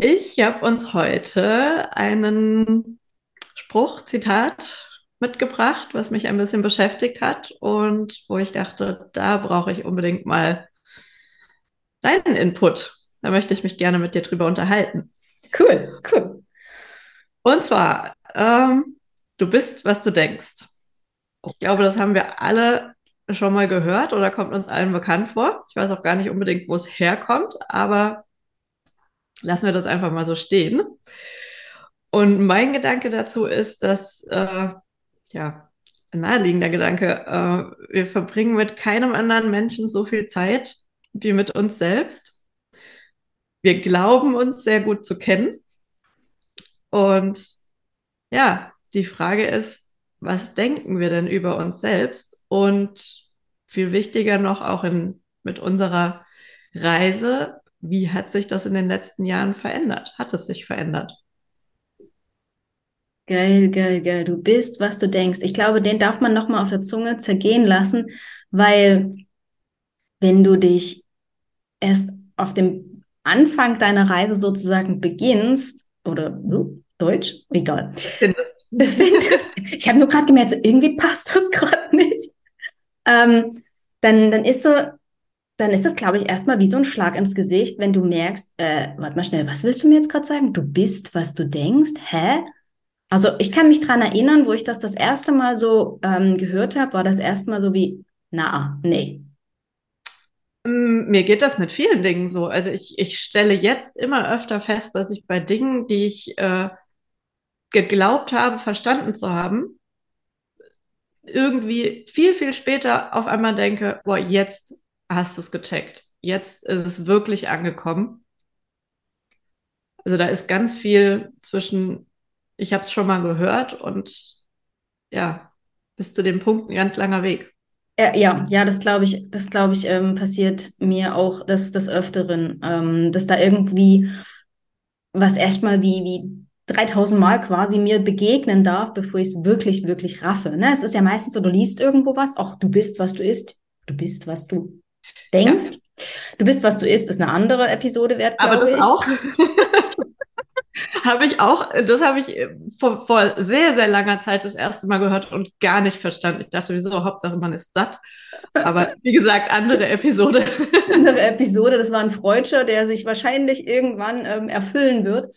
Ich habe uns heute einen Spruch, Zitat mitgebracht, was mich ein bisschen beschäftigt hat und wo ich dachte, da brauche ich unbedingt mal deinen Input. Da möchte ich mich gerne mit dir drüber unterhalten. Cool, cool. Und zwar, ähm, du bist, was du denkst. Ich glaube, das haben wir alle schon mal gehört oder kommt uns allen bekannt vor. Ich weiß auch gar nicht unbedingt, wo es herkommt, aber lassen wir das einfach mal so stehen. Und mein Gedanke dazu ist, dass, äh, ja, ein naheliegender Gedanke, äh, wir verbringen mit keinem anderen Menschen so viel Zeit wie mit uns selbst. Wir glauben uns sehr gut zu kennen. Und ja, die Frage ist, was denken wir denn über uns selbst? Und viel wichtiger noch auch in, mit unserer Reise, wie hat sich das in den letzten Jahren verändert? Hat es sich verändert? Geil, geil, geil. Du bist, was du denkst. Ich glaube, den darf man nochmal auf der Zunge zergehen lassen, weil wenn du dich erst auf dem Anfang deiner Reise sozusagen beginnst, oder uh, Deutsch, egal, befindest. befindest. Ich habe nur gerade gemerkt, so, irgendwie passt das gerade nicht. Ähm, dann, dann ist so, dann ist das, glaube ich, erstmal wie so ein Schlag ins Gesicht, wenn du merkst, äh, warte mal schnell, was willst du mir jetzt gerade sagen? Du bist, was du denkst? Hä? Also ich kann mich dran erinnern, wo ich das das erste Mal so ähm, gehört habe, war das erstmal so wie, na, nee. Mm, mir geht das mit vielen Dingen so. Also ich, ich stelle jetzt immer öfter fest, dass ich bei Dingen, die ich äh, geglaubt habe, verstanden zu haben, irgendwie viel, viel später auf einmal denke, boah, jetzt hast du es gecheckt. Jetzt ist es wirklich angekommen. Also da ist ganz viel zwischen, ich habe es schon mal gehört und ja, bis zu dem Punkt ein ganz langer Weg. Ja, ja, das glaube ich, das glaube ich, ähm, passiert mir auch des, des Öfteren, ähm, dass da irgendwie was erstmal wie, wie 3000 Mal quasi mir begegnen darf, bevor ich es wirklich, wirklich raffe. Ne? Es ist ja meistens so, du liest irgendwo was, ach, du bist, was du isst, du bist, was du denkst. Ja. Du bist, was du isst, ist eine andere Episode wert. Aber das ich. auch. habe ich auch, das habe ich äh, vor, vor, sehr, sehr langer Zeit das erste Mal gehört und gar nicht verstanden. Ich dachte, wieso, Hauptsache man ist satt. Aber wie gesagt, andere Episode. andere Episode, das war ein Freudscher, der sich wahrscheinlich irgendwann ähm, erfüllen wird.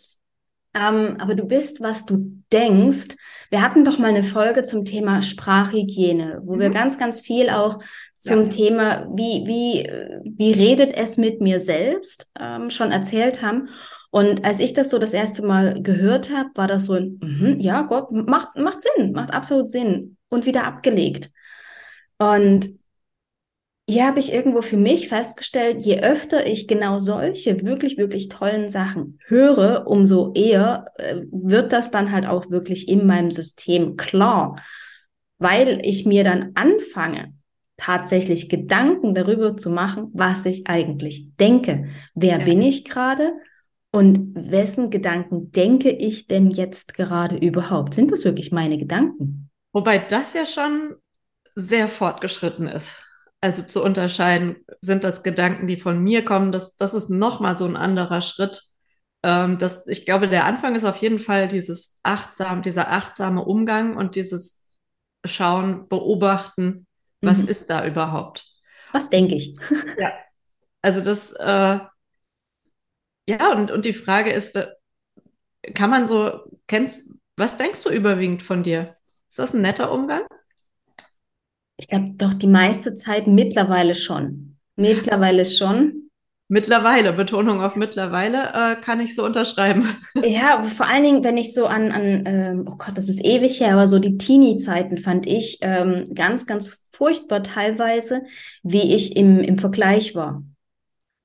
Ähm, aber du bist, was du denkst. Wir hatten doch mal eine Folge zum Thema Sprachhygiene, wo mhm. wir ganz, ganz viel auch zum ja. Thema, wie, wie, wie redet es mit mir selbst, ähm, schon erzählt haben. Und als ich das so das erste Mal gehört habe, war das so ein, mm ja, Gott, macht, macht Sinn, macht absolut Sinn und wieder abgelegt. Und hier habe ich irgendwo für mich festgestellt, je öfter ich genau solche wirklich, wirklich tollen Sachen höre, umso eher äh, wird das dann halt auch wirklich in meinem System klar, weil ich mir dann anfange, tatsächlich Gedanken darüber zu machen, was ich eigentlich denke. Wer ja. bin ich gerade? Und wessen Gedanken denke ich denn jetzt gerade überhaupt? Sind das wirklich meine Gedanken? Wobei das ja schon sehr fortgeschritten ist also zu unterscheiden, sind das Gedanken, die von mir kommen, das, das ist nochmal so ein anderer Schritt. Ähm, das, ich glaube, der Anfang ist auf jeden Fall dieses achtsam, dieser achtsame Umgang und dieses Schauen, Beobachten, was mhm. ist da überhaupt? Was denke ich? ja. Also das, äh, ja, und, und die Frage ist, kann man so, kennst, was denkst du überwiegend von dir? Ist das ein netter Umgang? Ich glaube doch die meiste Zeit mittlerweile schon. Mittlerweile schon. Mittlerweile, Betonung auf mittlerweile, äh, kann ich so unterschreiben. Ja, vor allen Dingen, wenn ich so an, an ähm, oh Gott, das ist ewig her, aber so die Teenie-Zeiten fand ich ähm, ganz, ganz furchtbar teilweise, wie ich im, im Vergleich war.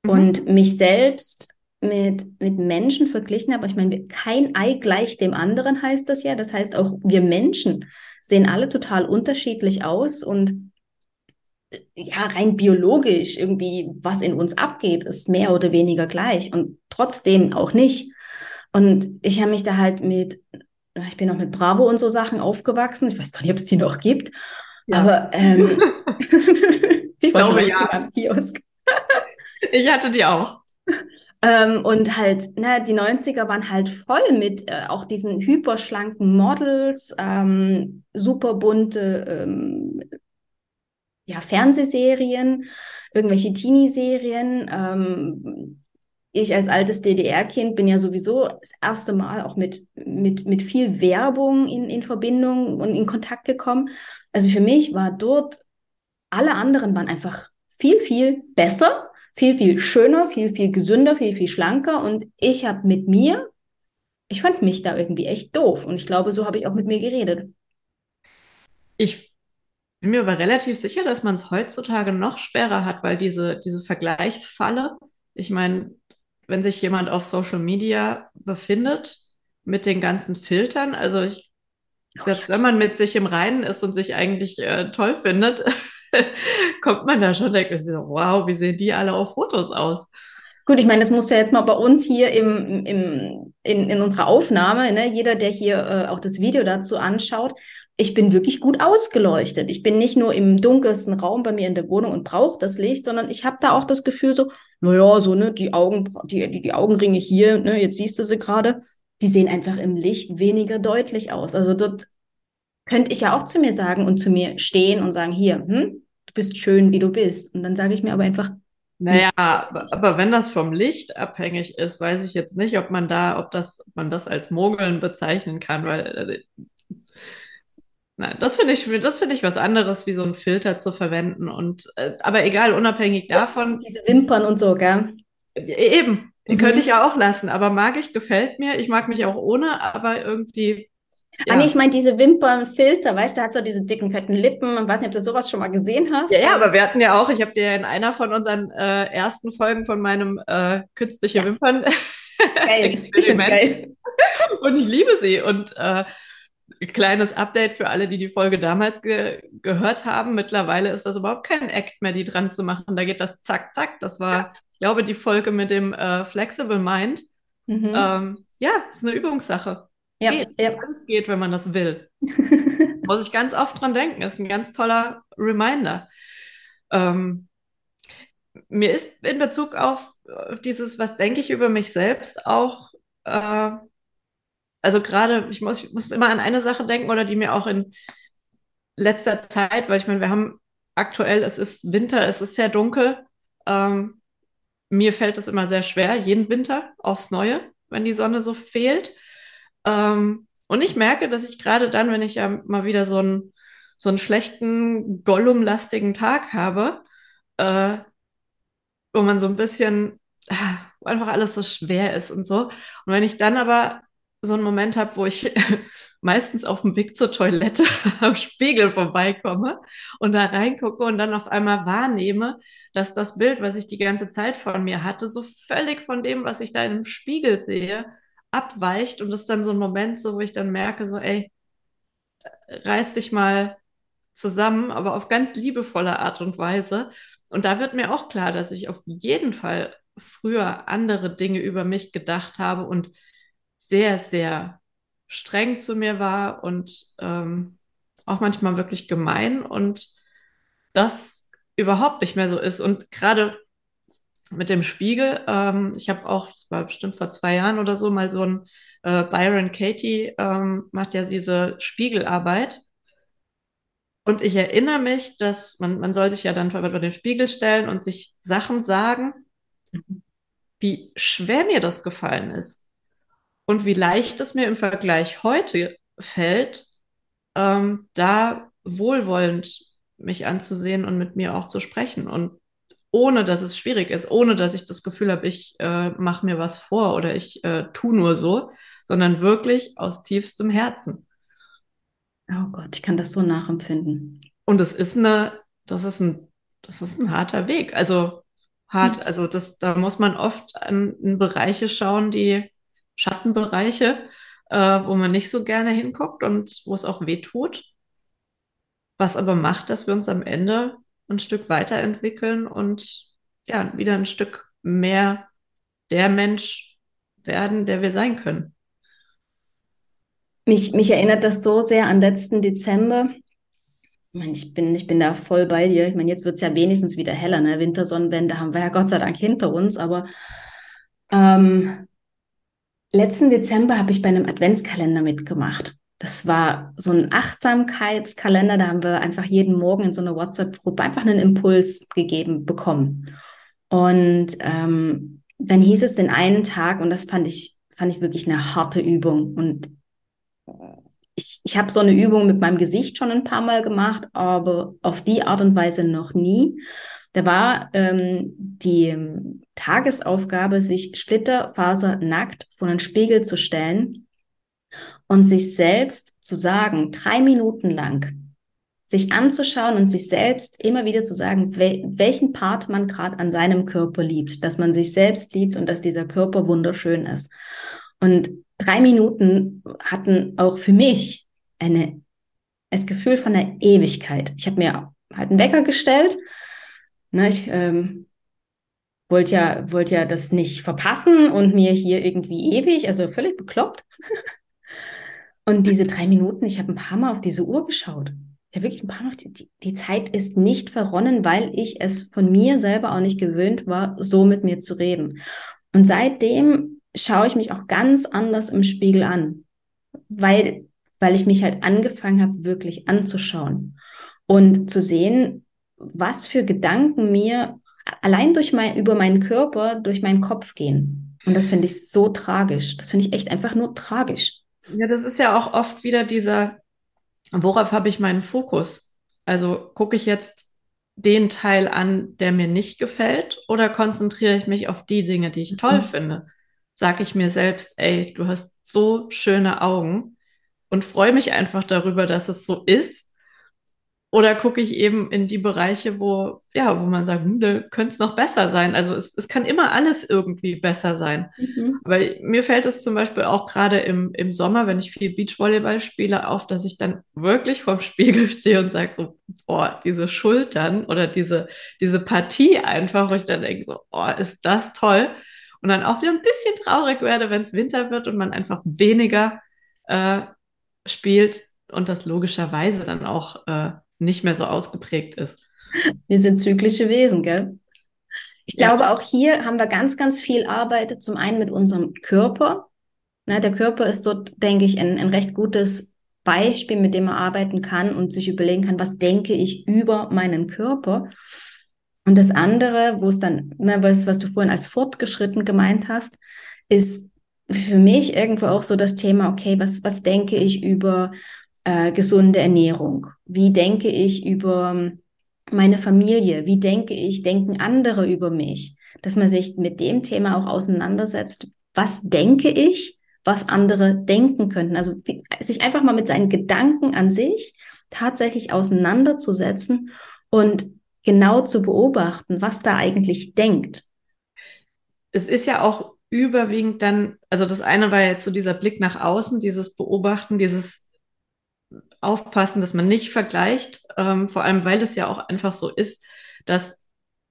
Mhm. Und mich selbst mit, mit Menschen verglichen habe. Ich meine, kein Ei gleich dem anderen heißt das ja. Das heißt, auch wir Menschen sehen alle total unterschiedlich aus und ja, rein biologisch irgendwie, was in uns abgeht, ist mehr oder weniger gleich und trotzdem auch nicht. Und ich habe mich da halt mit, ich bin auch mit Bravo und so Sachen aufgewachsen. Ich weiß gar nicht, ob es die noch gibt. Ja. Aber ähm, ich schon ja. am Kiosk. ich hatte die auch. Ähm, und halt, na, die 90er waren halt voll mit äh, auch diesen hyperschlanken Models, ähm, super bunte ähm, ja, Fernsehserien, irgendwelche Teenie-Serien. Ähm, ich als altes DDR-Kind bin ja sowieso das erste Mal auch mit, mit, mit viel Werbung in, in Verbindung und in Kontakt gekommen. Also für mich war dort, alle anderen waren einfach viel, viel besser, viel, viel schöner, viel, viel gesünder, viel, viel schlanker. Und ich habe mit mir, ich fand mich da irgendwie echt doof. Und ich glaube, so habe ich auch mit mir geredet. Ich bin mir aber relativ sicher, dass man es heutzutage noch schwerer hat, weil diese, diese Vergleichsfalle, ich meine, wenn sich jemand auf Social Media befindet mit den ganzen Filtern, also ich, selbst wenn man mit sich im Reinen ist und sich eigentlich äh, toll findet, kommt man da schon denkt, wow, wie sehen die alle auf Fotos aus? Gut, ich meine, das muss ja jetzt mal bei uns hier im, im, in, in unserer Aufnahme, ne? jeder, der hier äh, auch das Video dazu anschaut, ich bin wirklich gut ausgeleuchtet. Ich bin nicht nur im dunkelsten Raum bei mir in der Wohnung und brauche das Licht, sondern ich habe da auch das Gefühl so, naja, so, ne, die Augen, die, die, die Augenringe hier, ne, jetzt siehst du sie gerade, die sehen einfach im Licht weniger deutlich aus. Also dort könnte ich ja auch zu mir sagen und zu mir stehen und sagen, hier, hm, du bist schön, wie du bist. Und dann sage ich mir aber einfach, naja, aber, aber wenn das vom Licht abhängig ist, weiß ich jetzt nicht, ob man da, ob das, ob man das als Mogeln bezeichnen kann, weil äh, Nein, das finde ich, das finde ich was anderes, wie so ein Filter zu verwenden. Und äh, aber egal, unabhängig davon. Diese Wimpern und so, gell? Äh, eben, die mhm. könnte ich ja auch lassen. Aber mag ich, gefällt mir. Ich mag mich auch ohne, aber irgendwie. Ja. Ah, nee, ich meine, diese Wimpernfilter, weißt du, hat so diese dicken, fetten Lippen. Ich weiß nicht, ob du sowas schon mal gesehen hast. Ja, ja, aber wir hatten ja auch, ich habe dir in einer von unseren äh, ersten Folgen von meinem äh, künstliche ja. Wimpern. Geil. ich finde geil. Und ich liebe sie. Und äh, kleines Update für alle, die die Folge damals ge gehört haben. Mittlerweile ist das überhaupt kein Act mehr, die dran zu machen. Da geht das zack, zack. Das war, ja. ich glaube, die Folge mit dem äh, Flexible Mind. Mhm. Ähm, ja, ist eine Übungssache. Ja, geht. ja. Alles geht, wenn man das will. Muss ich ganz oft dran denken. Ist ein ganz toller Reminder. Ähm, mir ist in Bezug auf dieses, was denke ich über mich selbst, auch äh, also gerade, ich muss, ich muss immer an eine Sache denken oder die mir auch in letzter Zeit, weil ich meine, wir haben aktuell, es ist Winter, es ist sehr dunkel. Ähm, mir fällt es immer sehr schwer, jeden Winter aufs Neue, wenn die Sonne so fehlt. Ähm, und ich merke, dass ich gerade dann, wenn ich ja mal wieder so einen, so einen schlechten, Gollum-lastigen Tag habe, äh, wo man so ein bisschen, ah, wo einfach alles so schwer ist und so. Und wenn ich dann aber so einen Moment habe, wo ich meistens auf dem Weg zur Toilette am Spiegel vorbeikomme und da reingucke und dann auf einmal wahrnehme, dass das Bild, was ich die ganze Zeit von mir hatte, so völlig von dem, was ich da im Spiegel sehe, abweicht und das ist dann so ein Moment, so wo ich dann merke, so ey, reiß dich mal zusammen, aber auf ganz liebevolle Art und Weise. Und da wird mir auch klar, dass ich auf jeden Fall früher andere Dinge über mich gedacht habe und sehr, sehr streng zu mir war und ähm, auch manchmal wirklich gemein und das überhaupt nicht mehr so ist. Und gerade mit dem Spiegel, ähm, ich habe auch, das war bestimmt vor zwei Jahren oder so, mal so ein äh, Byron Katie ähm, macht ja diese Spiegelarbeit. Und ich erinnere mich, dass man, man soll sich ja dann vor den Spiegel stellen und sich Sachen sagen, wie schwer mir das gefallen ist und wie leicht es mir im Vergleich heute fällt, ähm, da wohlwollend mich anzusehen und mit mir auch zu sprechen und ohne dass es schwierig ist, ohne dass ich das Gefühl habe, ich äh, mache mir was vor oder ich äh, tu nur so, sondern wirklich aus tiefstem Herzen. Oh Gott, ich kann das so nachempfinden. Und es ist eine, das ist ein, das ist ein harter Weg. Also hart. Also das, da muss man oft an, an Bereiche schauen, die Schattenbereiche, äh, wo man nicht so gerne hinguckt und wo es auch weh tut. Was aber macht, dass wir uns am Ende ein Stück weiterentwickeln und ja, wieder ein Stück mehr der Mensch werden, der wir sein können. Mich, mich erinnert das so sehr an letzten Dezember. Ich meine, ich bin, ich bin da voll bei dir. Ich meine, jetzt wird es ja wenigstens wieder heller. Ne? Wintersonnenwende haben wir ja Gott sei Dank hinter uns. Aber ähm, letzten Dezember habe ich bei einem Adventskalender mitgemacht. Das war so ein Achtsamkeitskalender. Da haben wir einfach jeden Morgen in so einer WhatsApp-Gruppe einfach einen Impuls gegeben bekommen. Und ähm, dann hieß es den einen Tag, und das fand ich, fand ich wirklich eine harte Übung. Und ich, ich habe so eine Übung mit meinem Gesicht schon ein paar Mal gemacht, aber auf die Art und Weise noch nie. Da war ähm, die Tagesaufgabe, sich splitterfasernackt vor einen Spiegel zu stellen und sich selbst zu sagen, drei Minuten lang, sich anzuschauen und sich selbst immer wieder zu sagen, wel welchen Part man gerade an seinem Körper liebt, dass man sich selbst liebt und dass dieser Körper wunderschön ist. Und drei Minuten hatten auch für mich eine, das Gefühl von einer Ewigkeit. Ich habe mir halt einen Wecker gestellt. Ne, ich ähm, wollte ja, wollte ja das nicht verpassen und mir hier irgendwie ewig, also völlig bekloppt. Und diese drei Minuten, ich habe ein paar Mal auf diese Uhr geschaut. Ja, wirklich ein paar Mal, die, die, die Zeit ist nicht verronnen, weil ich es von mir selber auch nicht gewöhnt war, so mit mir zu reden. Und seitdem schaue ich mich auch ganz anders im Spiegel an, weil, weil ich mich halt angefangen habe, wirklich anzuschauen und zu sehen, was für Gedanken mir allein durch mein, über meinen Körper, durch meinen Kopf gehen. Und das finde ich so tragisch. Das finde ich echt einfach nur tragisch. Ja, das ist ja auch oft wieder dieser, worauf habe ich meinen Fokus? Also gucke ich jetzt den Teil an, der mir nicht gefällt, oder konzentriere ich mich auf die Dinge, die ich toll mhm. finde? Sage ich mir selbst, ey, du hast so schöne Augen und freue mich einfach darüber, dass es so ist oder gucke ich eben in die Bereiche, wo, ja, wo man sagt, hm, da könnte es noch besser sein. Also es, es kann immer alles irgendwie besser sein. Mhm. Aber mir fällt es zum Beispiel auch gerade im, im Sommer, wenn ich viel Beachvolleyball spiele, auf, dass ich dann wirklich vorm Spiegel stehe und sage so, boah, diese Schultern oder diese, diese Partie einfach, wo ich dann denke so, oh, ist das toll. Und dann auch wieder ein bisschen traurig werde, wenn es Winter wird und man einfach weniger äh, spielt und das logischerweise dann auch äh, nicht mehr so ausgeprägt ist. Wir sind zyklische Wesen, gell? Ich ja. glaube, auch hier haben wir ganz, ganz viel Arbeit. Zum einen mit unserem Körper. Na, der Körper ist dort, denke ich, ein, ein recht gutes Beispiel, mit dem man arbeiten kann und sich überlegen kann, was denke ich über meinen Körper. Und das andere, wo es dann, na, was, was du vorhin als fortgeschritten gemeint hast, ist für mich irgendwo auch so das Thema, okay, was, was denke ich über äh, gesunde Ernährung? Wie denke ich über meine Familie? Wie denke ich, denken andere über mich? Dass man sich mit dem Thema auch auseinandersetzt. Was denke ich, was andere denken könnten? Also sich einfach mal mit seinen Gedanken an sich tatsächlich auseinanderzusetzen und genau zu beobachten, was da eigentlich denkt. Es ist ja auch überwiegend dann, also das eine war jetzt so dieser Blick nach außen, dieses Beobachten, dieses aufpassen, dass man nicht vergleicht, ähm, vor allem weil es ja auch einfach so ist, dass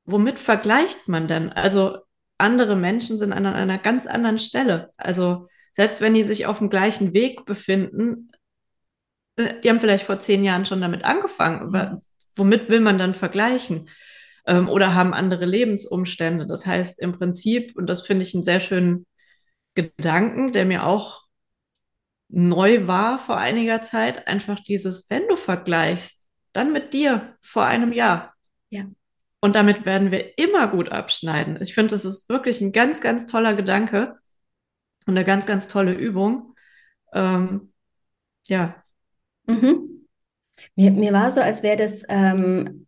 womit vergleicht man denn? Also andere Menschen sind an einer ganz anderen Stelle. Also selbst wenn die sich auf dem gleichen Weg befinden, äh, die haben vielleicht vor zehn Jahren schon damit angefangen. Aber womit will man dann vergleichen? Ähm, oder haben andere Lebensumstände. Das heißt im Prinzip, und das finde ich einen sehr schönen Gedanken, der mir auch neu war vor einiger Zeit, einfach dieses, wenn du vergleichst, dann mit dir vor einem Jahr. Ja. Und damit werden wir immer gut abschneiden. Ich finde, das ist wirklich ein ganz, ganz toller Gedanke und eine ganz, ganz tolle Übung. Ähm, ja. Mhm. Mir, mir war so, als wäre das ähm,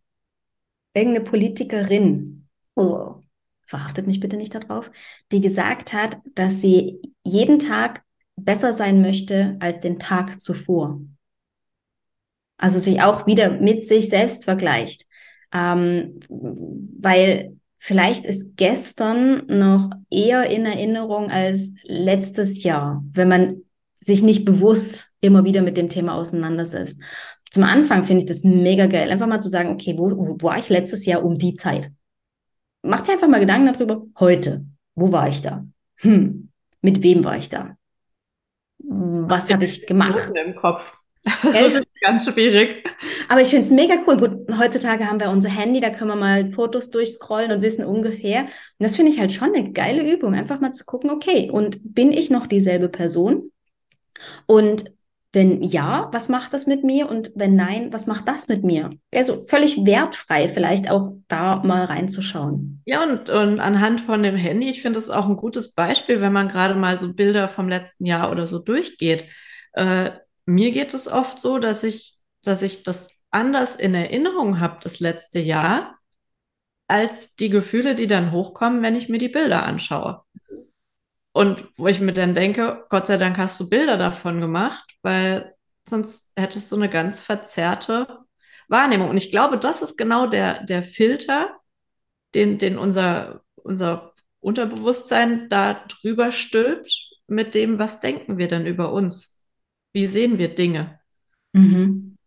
irgendeine Politikerin, oh, verhaftet mich bitte nicht darauf, die gesagt hat, dass sie jeden Tag besser sein möchte als den Tag zuvor. Also sich auch wieder mit sich selbst vergleicht. Ähm, weil vielleicht ist gestern noch eher in Erinnerung als letztes Jahr, wenn man sich nicht bewusst immer wieder mit dem Thema auseinandersetzt. Zum Anfang finde ich das mega geil, einfach mal zu sagen, okay, wo, wo war ich letztes Jahr um die Zeit? Mach dir einfach mal Gedanken darüber, heute, wo war ich da? Hm, mit wem war ich da? Was habe ich gemacht? Im Kopf. Das ist ganz schwierig. Aber ich finde es mega cool. Gut, heutzutage haben wir unser Handy, da können wir mal Fotos durchscrollen und wissen ungefähr. Und das finde ich halt schon eine geile Übung, einfach mal zu gucken, okay, und bin ich noch dieselbe Person? Und wenn ja, was macht das mit mir? Und wenn nein, was macht das mit mir? Also völlig wertfrei, vielleicht auch da mal reinzuschauen. Ja, und, und anhand von dem Handy, ich finde das auch ein gutes Beispiel, wenn man gerade mal so Bilder vom letzten Jahr oder so durchgeht. Äh, mir geht es oft so, dass ich, dass ich das anders in Erinnerung habe, das letzte Jahr, als die Gefühle, die dann hochkommen, wenn ich mir die Bilder anschaue. Und wo ich mir dann denke, Gott sei Dank hast du Bilder davon gemacht, weil sonst hättest du eine ganz verzerrte Wahrnehmung. Und ich glaube, das ist genau der, der Filter, den, den unser, unser Unterbewusstsein da drüber stülpt mit dem, was denken wir denn über uns? Wie sehen wir Dinge? Mhm.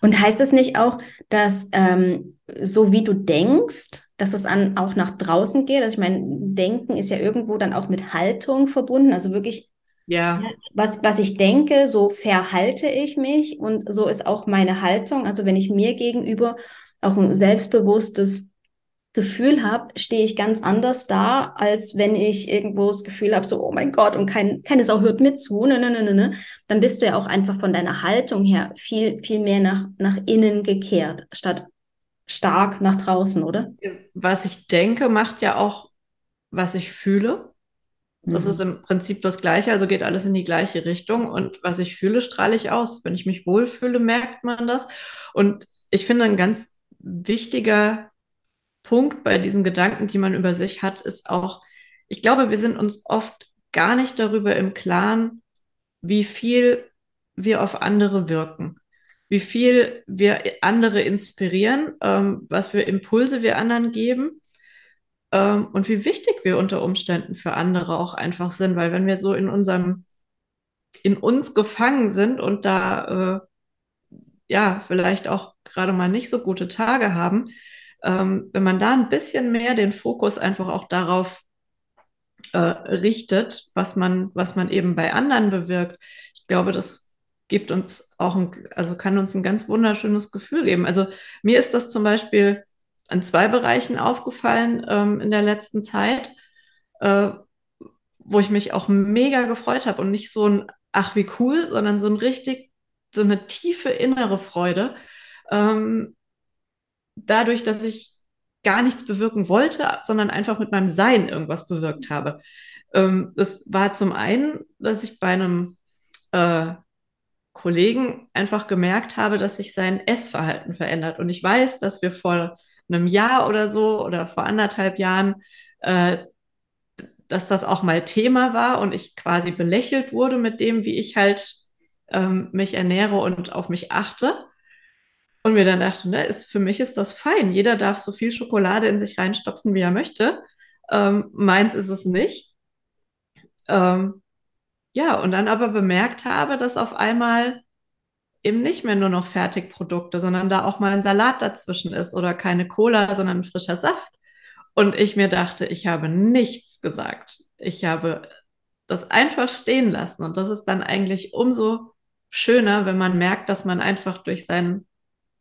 Und heißt es nicht auch, dass ähm, so wie du denkst, dass es an, auch nach draußen geht? Also ich meine, Denken ist ja irgendwo dann auch mit Haltung verbunden, also wirklich, ja. was, was ich denke, so verhalte ich mich und so ist auch meine Haltung. Also wenn ich mir gegenüber auch ein selbstbewusstes Gefühl habe, stehe ich ganz anders da, als wenn ich irgendwo das Gefühl habe, so, oh mein Gott, und kein, keine Sau hört mir zu, ne, ne, ne, ne, ne. Dann bist du ja auch einfach von deiner Haltung her viel, viel mehr nach, nach innen gekehrt, statt stark nach draußen, oder? Was ich denke, macht ja auch, was ich fühle. Das mhm. ist im Prinzip das Gleiche, also geht alles in die gleiche Richtung. Und was ich fühle, strahle ich aus. Wenn ich mich wohlfühle, merkt man das. Und ich finde, ein ganz wichtiger Punkt bei diesen Gedanken, die man über sich hat, ist auch, ich glaube, wir sind uns oft gar nicht darüber im Klaren, wie viel wir auf andere wirken, wie viel wir andere inspirieren, ähm, was für Impulse wir anderen geben ähm, und wie wichtig wir unter Umständen für andere auch einfach sind, weil wenn wir so in unserem, in uns gefangen sind und da äh, ja vielleicht auch gerade mal nicht so gute Tage haben, ähm, wenn man da ein bisschen mehr den Fokus einfach auch darauf äh, richtet, was man, was man eben bei anderen bewirkt, ich glaube, das gibt uns auch ein, also kann uns ein ganz wunderschönes Gefühl geben. Also mir ist das zum Beispiel an zwei Bereichen aufgefallen ähm, in der letzten Zeit, äh, wo ich mich auch mega gefreut habe und nicht so ein, ach wie cool, sondern so ein richtig, so eine tiefe innere Freude. Ähm, dadurch, dass ich gar nichts bewirken wollte, sondern einfach mit meinem Sein irgendwas bewirkt habe. Ähm, das war zum einen, dass ich bei einem äh, Kollegen einfach gemerkt habe, dass sich sein Essverhalten verändert. Und ich weiß, dass wir vor einem Jahr oder so oder vor anderthalb Jahren, äh, dass das auch mal Thema war und ich quasi belächelt wurde mit dem, wie ich halt ähm, mich ernähre und auf mich achte. Und mir dann dachte, ne, ist, für mich ist das fein. Jeder darf so viel Schokolade in sich reinstopfen, wie er möchte. Ähm, meins ist es nicht. Ähm, ja, und dann aber bemerkt habe, dass auf einmal eben nicht mehr nur noch Fertigprodukte, sondern da auch mal ein Salat dazwischen ist oder keine Cola, sondern ein frischer Saft. Und ich mir dachte, ich habe nichts gesagt. Ich habe das einfach stehen lassen. Und das ist dann eigentlich umso schöner, wenn man merkt, dass man einfach durch seinen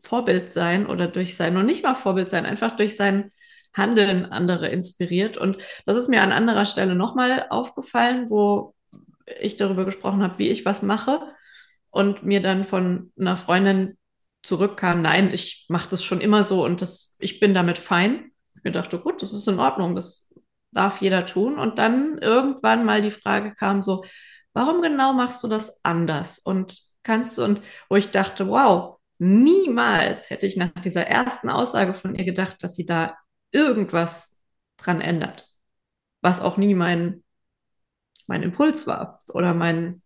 Vorbild sein oder durch sein, noch nicht mal Vorbild sein, einfach durch sein Handeln andere inspiriert. Und das ist mir an anderer Stelle nochmal aufgefallen, wo ich darüber gesprochen habe, wie ich was mache und mir dann von einer Freundin zurückkam, nein, ich mache das schon immer so und das, ich bin damit fein. Ich mir dachte, gut, das ist in Ordnung, das darf jeder tun. Und dann irgendwann mal die Frage kam so, warum genau machst du das anders? Und kannst du, und wo ich dachte, wow, Niemals hätte ich nach dieser ersten Aussage von ihr gedacht, dass sie da irgendwas dran ändert. Was auch nie mein, mein Impuls war oder mein,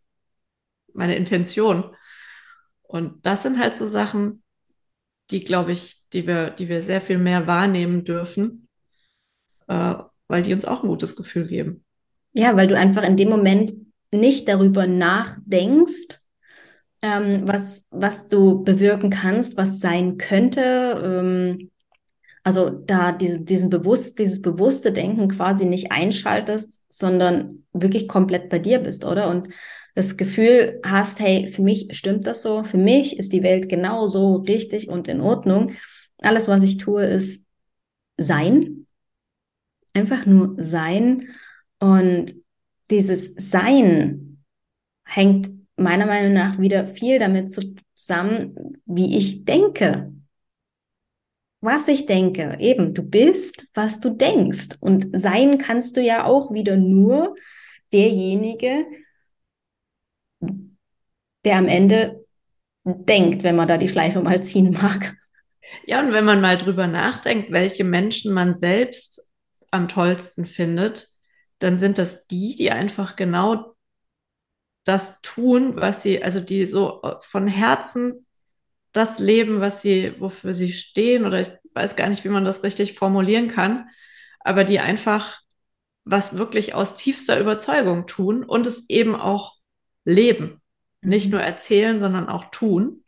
meine Intention. Und das sind halt so Sachen, die, glaube ich, die wir, die wir sehr viel mehr wahrnehmen dürfen. äh, weil die uns auch ein gutes Gefühl geben. Ja, weil du einfach in dem Moment nicht darüber nachdenkst, ähm, was, was du bewirken kannst, was sein könnte. Ähm, also da diese, diesen bewusst, dieses bewusste Denken quasi nicht einschaltest, sondern wirklich komplett bei dir bist, oder? Und das Gefühl hast, hey, für mich stimmt das so, für mich ist die Welt genau so richtig und in Ordnung. Alles, was ich tue, ist sein. Einfach nur sein. Und dieses Sein hängt meiner Meinung nach wieder viel damit zusammen, wie ich denke. Was ich denke. Eben, du bist, was du denkst. Und sein kannst du ja auch wieder nur derjenige, der am Ende denkt, wenn man da die Schleife mal ziehen mag. Ja, und wenn man mal drüber nachdenkt, welche Menschen man selbst am tollsten findet, dann sind das die, die einfach genau das tun, was sie, also die so von Herzen das leben, was sie, wofür sie stehen, oder ich weiß gar nicht, wie man das richtig formulieren kann, aber die einfach was wirklich aus tiefster Überzeugung tun und es eben auch leben. Nicht mhm. nur erzählen, sondern auch tun.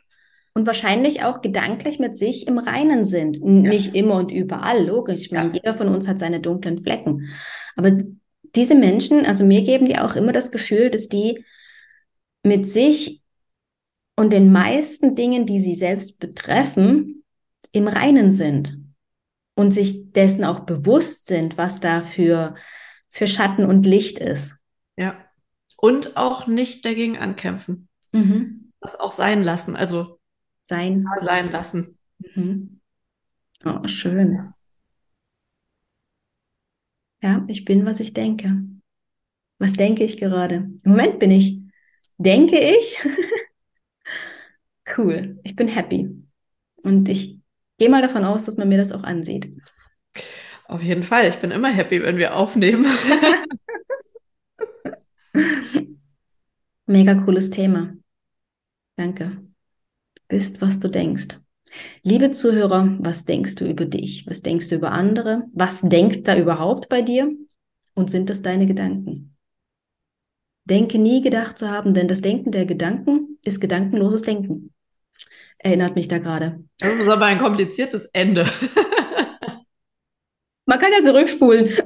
Und wahrscheinlich auch gedanklich mit sich im Reinen sind. Ja. Nicht immer und überall, logisch. Ich meine, ja. jeder von uns hat seine dunklen Flecken. Aber diese Menschen, also mir geben die auch immer das Gefühl, dass die mit sich und den meisten Dingen, die sie selbst betreffen, im Reinen sind und sich dessen auch bewusst sind, was da für, für Schatten und Licht ist. Ja. Und auch nicht dagegen ankämpfen. Mhm. Das auch sein lassen, also sein, sein lassen. Mhm. Oh, schön. Ja, ich bin, was ich denke. Was denke ich gerade? Im Moment bin ich, denke ich, cool, ich bin happy. Und ich gehe mal davon aus, dass man mir das auch ansieht. Auf jeden Fall, ich bin immer happy, wenn wir aufnehmen. Mega cooles Thema. Danke. Bist, was du denkst. Liebe Zuhörer, was denkst du über dich? Was denkst du über andere? Was denkt da überhaupt bei dir? Und sind das deine Gedanken? Denke nie gedacht zu haben, denn das Denken der Gedanken ist gedankenloses Denken. Erinnert mich da gerade. Das ist aber ein kompliziertes Ende. Man kann ja zurückspulen.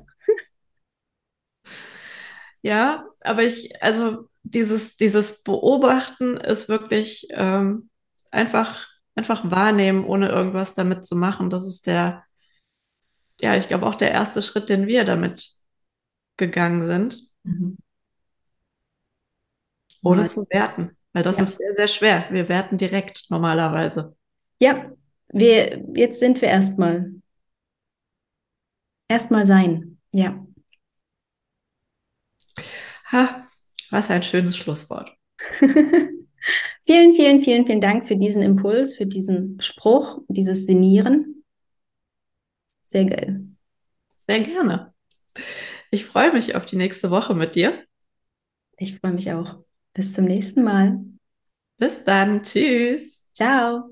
Ja, aber ich, also dieses, dieses Beobachten ist wirklich ähm, einfach einfach wahrnehmen, ohne irgendwas damit zu machen. Das ist der, ja, ich glaube auch der erste Schritt, den wir damit gegangen sind. Mhm. Ohne zu werten. Weil das ja. ist sehr, sehr schwer. Wir werten direkt normalerweise. Ja, wir, jetzt sind wir erstmal. Erstmal sein. Ja. Ha, was ein schönes Schlusswort. Vielen, vielen, vielen, vielen Dank für diesen Impuls, für diesen Spruch, dieses Sinieren. Sehr geil. Sehr gerne. Ich freue mich auf die nächste Woche mit dir. Ich freue mich auch. Bis zum nächsten Mal. Bis dann. Tschüss. Ciao.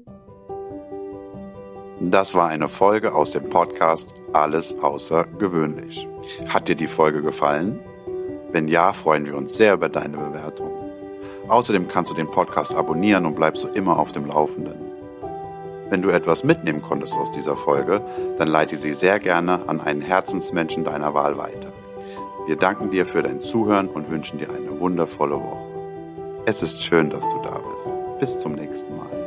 Das war eine Folge aus dem Podcast Alles außergewöhnlich. Hat dir die Folge gefallen? Wenn ja, freuen wir uns sehr über deine Bewertung. Außerdem kannst du den Podcast abonnieren und bleibst so immer auf dem Laufenden. Wenn du etwas mitnehmen konntest aus dieser Folge, dann leite sie sehr gerne an einen Herzensmenschen deiner Wahl weiter. Wir danken dir für dein Zuhören und wünschen dir eine wundervolle Woche. Es ist schön, dass du da bist. Bis zum nächsten Mal.